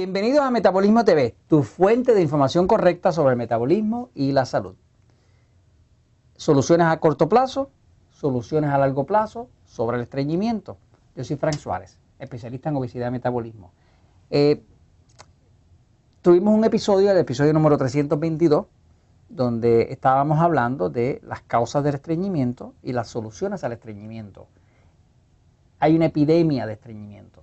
Bienvenidos a Metabolismo TV, tu fuente de información correcta sobre el metabolismo y la salud. Soluciones a corto plazo, soluciones a largo plazo sobre el estreñimiento. Yo soy Frank Suárez, especialista en obesidad y metabolismo. Eh, tuvimos un episodio, el episodio número 322, donde estábamos hablando de las causas del estreñimiento y las soluciones al estreñimiento. Hay una epidemia de estreñimiento,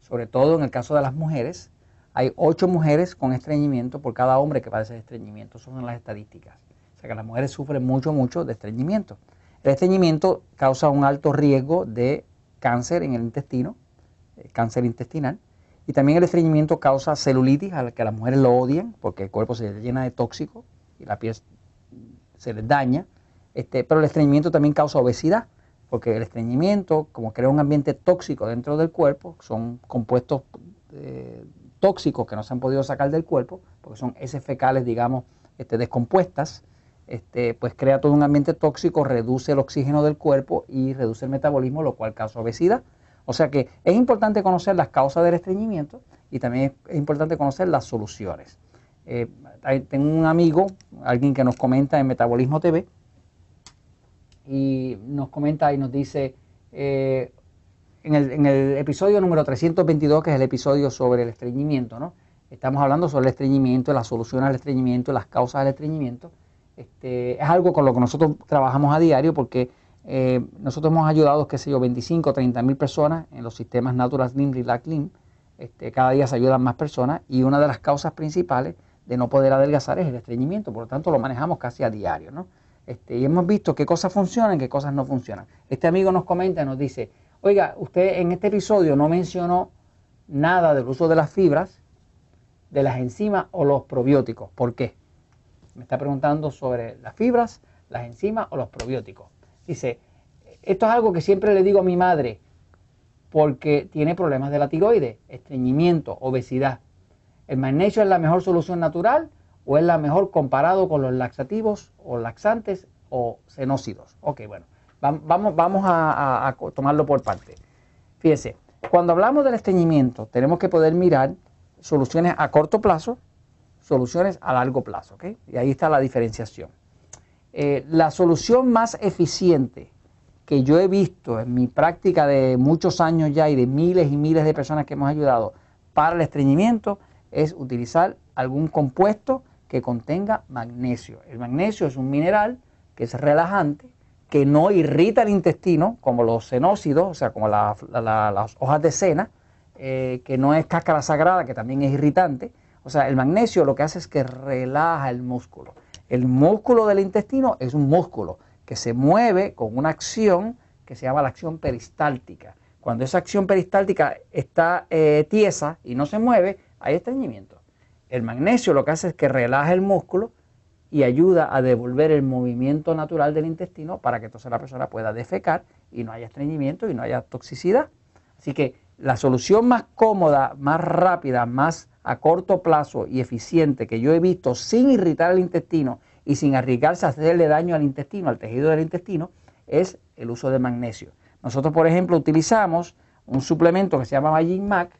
sobre todo en el caso de las mujeres hay ocho mujeres con estreñimiento por cada hombre que padece de estreñimiento. son las estadísticas. O sea que las mujeres sufren mucho, mucho de estreñimiento. El estreñimiento causa un alto riesgo de cáncer en el intestino, eh, cáncer intestinal. Y también el estreñimiento causa celulitis, a la que las mujeres lo odian, porque el cuerpo se llena de tóxicos y la piel se les daña. Este, pero el estreñimiento también causa obesidad, porque el estreñimiento, como crea un ambiente tóxico dentro del cuerpo, son compuestos eh, tóxicos que no se han podido sacar del cuerpo, porque son heces fecales, digamos, este, descompuestas, este, pues crea todo un ambiente tóxico, reduce el oxígeno del cuerpo y reduce el metabolismo, lo cual causa obesidad. O sea que es importante conocer las causas del estreñimiento y también es importante conocer las soluciones. Eh, tengo un amigo, alguien que nos comenta en Metabolismo TV, y nos comenta y nos dice, eh, en el, episodio número 322, que es el episodio sobre el estreñimiento, ¿no? Estamos hablando sobre el estreñimiento, las soluciones al estreñimiento, las causas del estreñimiento. Este, es algo con lo que nosotros trabajamos a diario porque eh, nosotros hemos ayudado, qué sé yo, 25 o 30 mil personas en los sistemas Natural Slim, Relax Slim. Este, cada día se ayudan más personas y una de las causas principales de no poder adelgazar es el estreñimiento, por lo tanto lo manejamos casi a diario, ¿no? Este, y hemos visto qué cosas funcionan, qué cosas no funcionan. Este amigo nos comenta, nos dice, Oiga, usted en este episodio no mencionó nada del uso de las fibras, de las enzimas o los probióticos. ¿Por qué? Me está preguntando sobre las fibras, las enzimas o los probióticos. Dice, esto es algo que siempre le digo a mi madre porque tiene problemas de la tiroides, estreñimiento, obesidad. ¿El magnesio es la mejor solución natural o es la mejor comparado con los laxativos o laxantes o cenócidos? Ok, bueno. Vamos, vamos a, tomarlo por parte. Fíjese, cuando hablamos del estreñimiento, tenemos que poder mirar soluciones a corto plazo, soluciones a largo plazo, ¿ok? Y ahí está la diferenciación. Eh, la solución más eficiente que yo he visto en mi práctica de muchos años ya y de miles y miles de personas que hemos ayudado para el estreñimiento es utilizar algún compuesto que contenga magnesio. El magnesio es un mineral que es relajante, que no irrita el intestino, como los cenócidos, o sea, como las hojas de cena, eh, que no es cáscara sagrada, que también es irritante. O sea, el magnesio lo que hace es que relaja el músculo. El músculo del intestino es un músculo que se mueve con una acción que se llama la acción peristáltica. Cuando esa acción peristáltica está eh, tiesa y no se mueve, hay estreñimiento. El magnesio lo que hace es que relaja el músculo y ayuda a devolver el movimiento natural del intestino para que entonces la persona pueda defecar y no haya estreñimiento y no haya toxicidad. Así que la solución más cómoda, más rápida, más a corto plazo y eficiente que yo he visto sin irritar el intestino y sin arriesgarse a hacerle daño al intestino, al tejido del intestino, es el uso de magnesio. Nosotros, por ejemplo, utilizamos un suplemento que se llama Magic Mac.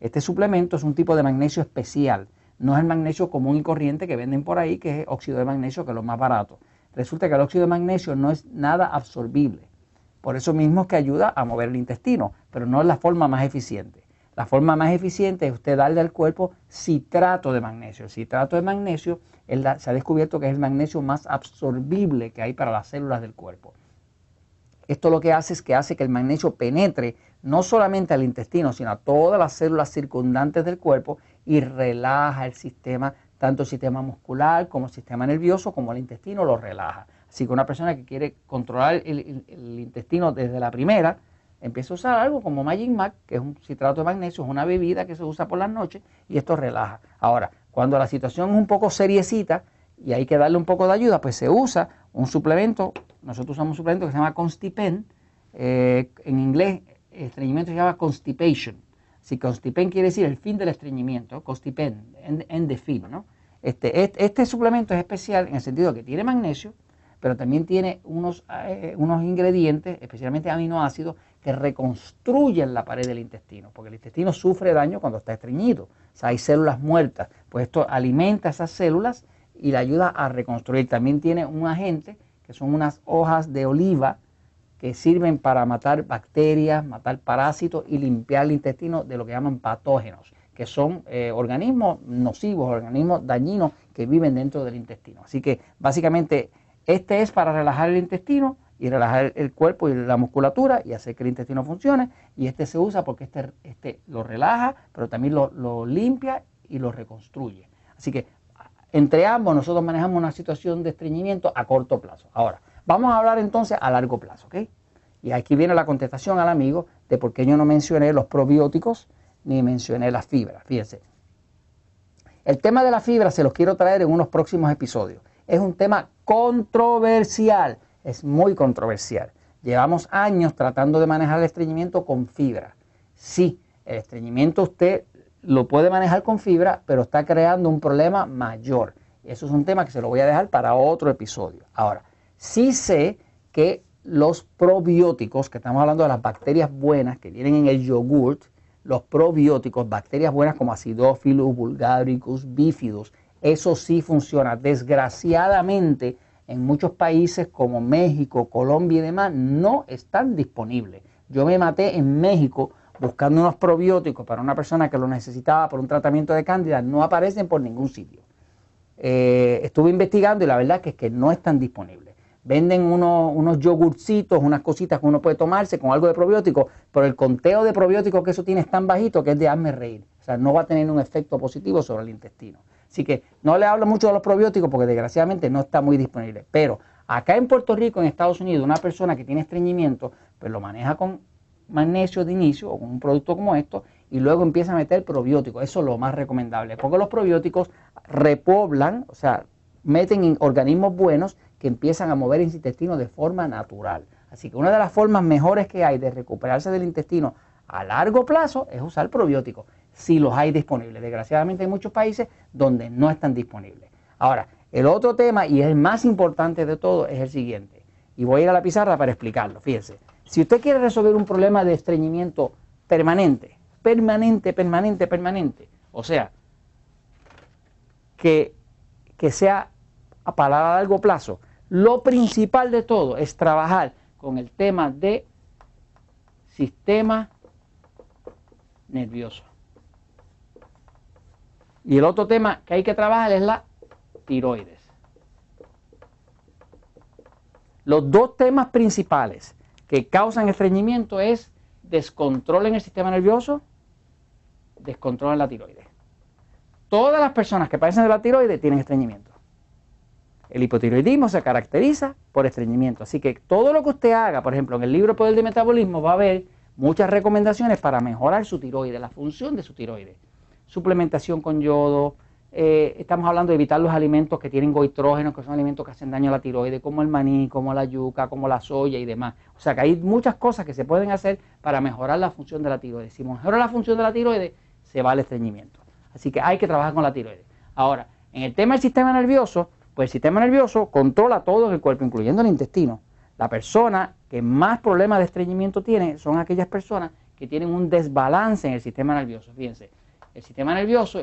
Este suplemento es un tipo de magnesio especial no es el magnesio común y corriente que venden por ahí, que es óxido de magnesio, que es lo más barato. Resulta que el óxido de magnesio no es nada absorbible. Por eso mismo es que ayuda a mover el intestino, pero no es la forma más eficiente. La forma más eficiente es usted darle al cuerpo citrato de magnesio. El citrato de magnesio se ha descubierto que es el magnesio más absorbible que hay para las células del cuerpo. Esto lo que hace es que hace que el magnesio penetre no solamente al intestino, sino a todas las células circundantes del cuerpo y relaja el sistema, tanto el sistema muscular como el sistema nervioso, como el intestino lo relaja. Así que una persona que quiere controlar el, intestino desde la primera, empieza a usar algo como Magic Mac, que es un citrato de magnesio, es una bebida que se usa por las noches y esto relaja. Ahora, cuando la situación es un poco seriecita y hay que darle un poco de ayuda, pues se usa un suplemento, nosotros usamos un suplemento que se llama Constipen, eh, en inglés estreñimiento se llama Constipation. Si constipen quiere decir el fin del estreñimiento, constipen, en, de fin, ¿no? Este, este, suplemento es especial en el sentido que tiene magnesio, pero también tiene unos, eh, unos ingredientes, especialmente aminoácidos, que reconstruyen la pared del intestino, porque el intestino sufre daño cuando está estreñido. O sea, hay células muertas, pues esto alimenta esas células y le ayuda a reconstruir. También tiene un agente, que son unas hojas de oliva, que sirven para matar bacterias, matar parásitos y limpiar el intestino de lo que llaman patógenos, que son eh, organismos nocivos, organismos dañinos que viven dentro del intestino. Así que básicamente este es para relajar el intestino y relajar el cuerpo y la musculatura y hacer que el intestino funcione. Y este se usa porque este, este lo relaja, pero también lo, limpia y lo reconstruye. Así que entre ambos nosotros manejamos una situación de estreñimiento a corto plazo. Ahora, vamos a hablar entonces a largo plazo, ¿ok? Y aquí viene la contestación al amigo de por qué yo no mencioné los probióticos ni mencioné las fibras. Fíjense, el tema de la fibra se los quiero traer en unos próximos episodios. Es un tema controversial es muy controversial. Llevamos años tratando de manejar el estreñimiento con fibra. Sí, el estreñimiento usted lo puede manejar con fibra, pero está creando un problema mayor. Eso es un tema que se lo voy a dejar para otro episodio. Ahora, sí sé que los probióticos, que estamos hablando de las bacterias buenas que vienen en el yogurt, los probióticos, bacterias buenas como Acidophilus, Bulgaricus, Bifidus, eso sí funciona. Desgraciadamente, en muchos países como México, Colombia y demás no están disponibles. Yo me maté en México buscando unos probióticos para una persona que lo necesitaba por un tratamiento de cándida, no aparecen por ningún sitio. Eh, estuve investigando y la verdad que es que no están disponibles. Venden unos, yogurcitos, unas cositas que uno puede tomarse con algo de probiótico, pero el conteo de probióticos que eso tiene es tan bajito que es de hazme reír. O sea, no va a tener un efecto positivo sobre el intestino. Así que no le hablo mucho de los probióticos porque desgraciadamente no está muy disponible. Pero acá en Puerto Rico, en Estados Unidos, una persona que tiene estreñimiento, pues lo maneja con magnesio de inicio o con un producto como esto y luego empieza a meter probióticos. Eso es lo más recomendable porque los probióticos repoblan, o sea, meten en organismos buenos que empiezan a mover el intestino de forma natural. Así que una de las formas mejores que hay de recuperarse del intestino a largo plazo es usar probióticos si los hay disponibles. Desgraciadamente hay muchos países donde no están disponibles. Ahora, el otro tema, y el más importante de todo, es el siguiente. Y voy a ir a la pizarra para explicarlo. Fíjense, si usted quiere resolver un problema de estreñimiento permanente, permanente, permanente, permanente, o sea, que, que sea para largo plazo, lo principal de todo es trabajar con el tema de sistema nervioso. Y el otro tema que hay que trabajar es la tiroides. Los dos temas principales que causan estreñimiento es descontrol en el sistema nervioso, descontrol en la tiroides. Todas las personas que padecen de la tiroides tienen estreñimiento. El hipotiroidismo se caracteriza por estreñimiento. Así que todo lo que usted haga, por ejemplo, en el libro Poder de Metabolismo, va a haber muchas recomendaciones para mejorar su tiroides, la función de su tiroides suplementación con yodo, eh, estamos hablando de evitar los alimentos que tienen goitrógenos, que son alimentos que hacen daño a la tiroides, como el maní, como la yuca, como la soya y demás. O sea que hay muchas cosas que se pueden hacer para mejorar la función de la tiroides. Si mejora la función de la tiroides, se va el estreñimiento. Así que hay que trabajar con la tiroides. Ahora, en el tema del sistema nervioso, pues el sistema nervioso controla todo el cuerpo, incluyendo el intestino. La persona que más problemas de estreñimiento tiene son aquellas personas que tienen un desbalance en el sistema nervioso. Fíjense, el sistema nervioso,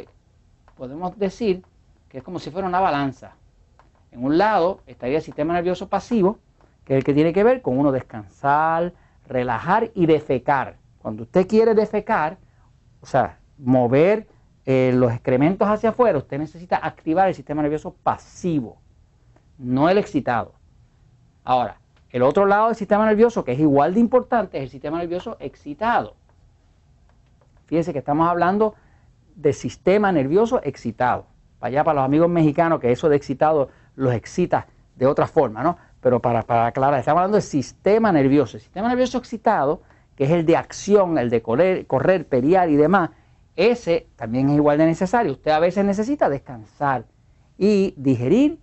podemos decir que es como si fuera una balanza. En un lado estaría el sistema nervioso pasivo, que es el que tiene que ver con uno descansar, relajar y defecar. Cuando usted quiere defecar, o sea, mover eh, los excrementos hacia afuera, usted necesita activar el sistema nervioso pasivo, no el excitado. Ahora, el otro lado del sistema nervioso, que es igual de importante, es el sistema nervioso excitado. Fíjense que estamos hablando de sistema nervioso excitado. Para allá, para los amigos mexicanos, que eso de excitado los excita de otra forma, ¿no? Pero para, para aclarar, estamos hablando del sistema nervioso. El sistema nervioso excitado, que es el de acción, el de correr, correr periar y demás, ese también es igual de necesario. Usted a veces necesita descansar y digerir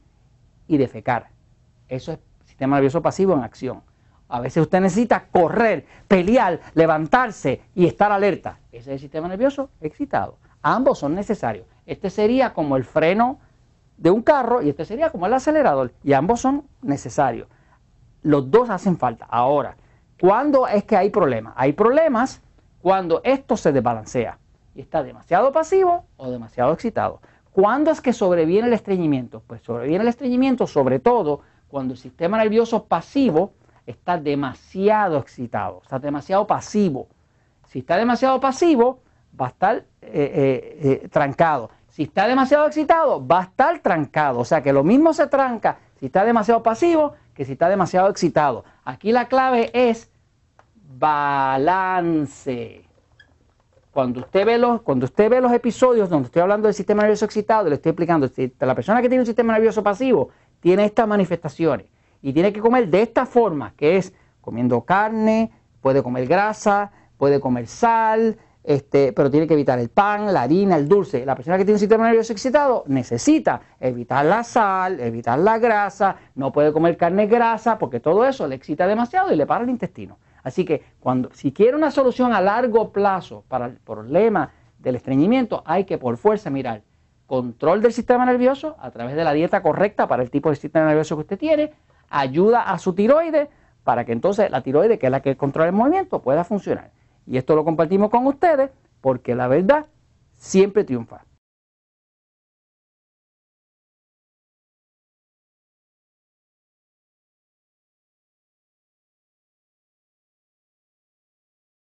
y defecar. Eso es sistema nervioso pasivo en acción. A veces usted necesita correr, pelear, levantarse y estar alerta. Ese es el sistema nervioso excitado. Ambos son necesarios. Este sería como el freno de un carro y este sería como el acelerador. Y ambos son necesarios. Los dos hacen falta. Ahora, ¿Cuándo es que hay problemas? Hay problemas cuando esto se desbalancea y está demasiado pasivo o demasiado excitado. ¿Cuándo es que sobreviene el estreñimiento? Pues sobreviene el estreñimiento sobre todo cuando el sistema nervioso pasivo está demasiado excitado, está demasiado pasivo. Si está demasiado pasivo, va a estar eh, eh, eh, trancado. Si está demasiado excitado, va a estar trancado. O sea que lo mismo se tranca si está demasiado pasivo que si está demasiado excitado. Aquí la clave es balance. Cuando usted ve los, cuando usted ve los episodios donde estoy hablando del sistema nervioso excitado, le estoy explicando, la persona que tiene un sistema nervioso pasivo tiene estas manifestaciones y tiene que comer de esta forma, que es comiendo carne, puede comer grasa, puede comer sal, este, pero tiene que evitar el pan, la harina, el dulce. La persona que tiene un sistema nervioso excitado necesita evitar la sal, evitar la grasa, no puede comer carne grasa porque todo eso le excita demasiado y le para el intestino. Así que cuando, si quiere una solución a largo plazo para el problema del estreñimiento, hay que por fuerza mirar control del sistema nervioso a través de la dieta correcta para el tipo de sistema nervioso que usted tiene, ayuda a su tiroides para que entonces la tiroides, que es la que controla el movimiento, pueda funcionar. Y esto lo compartimos con ustedes porque la verdad siempre triunfa.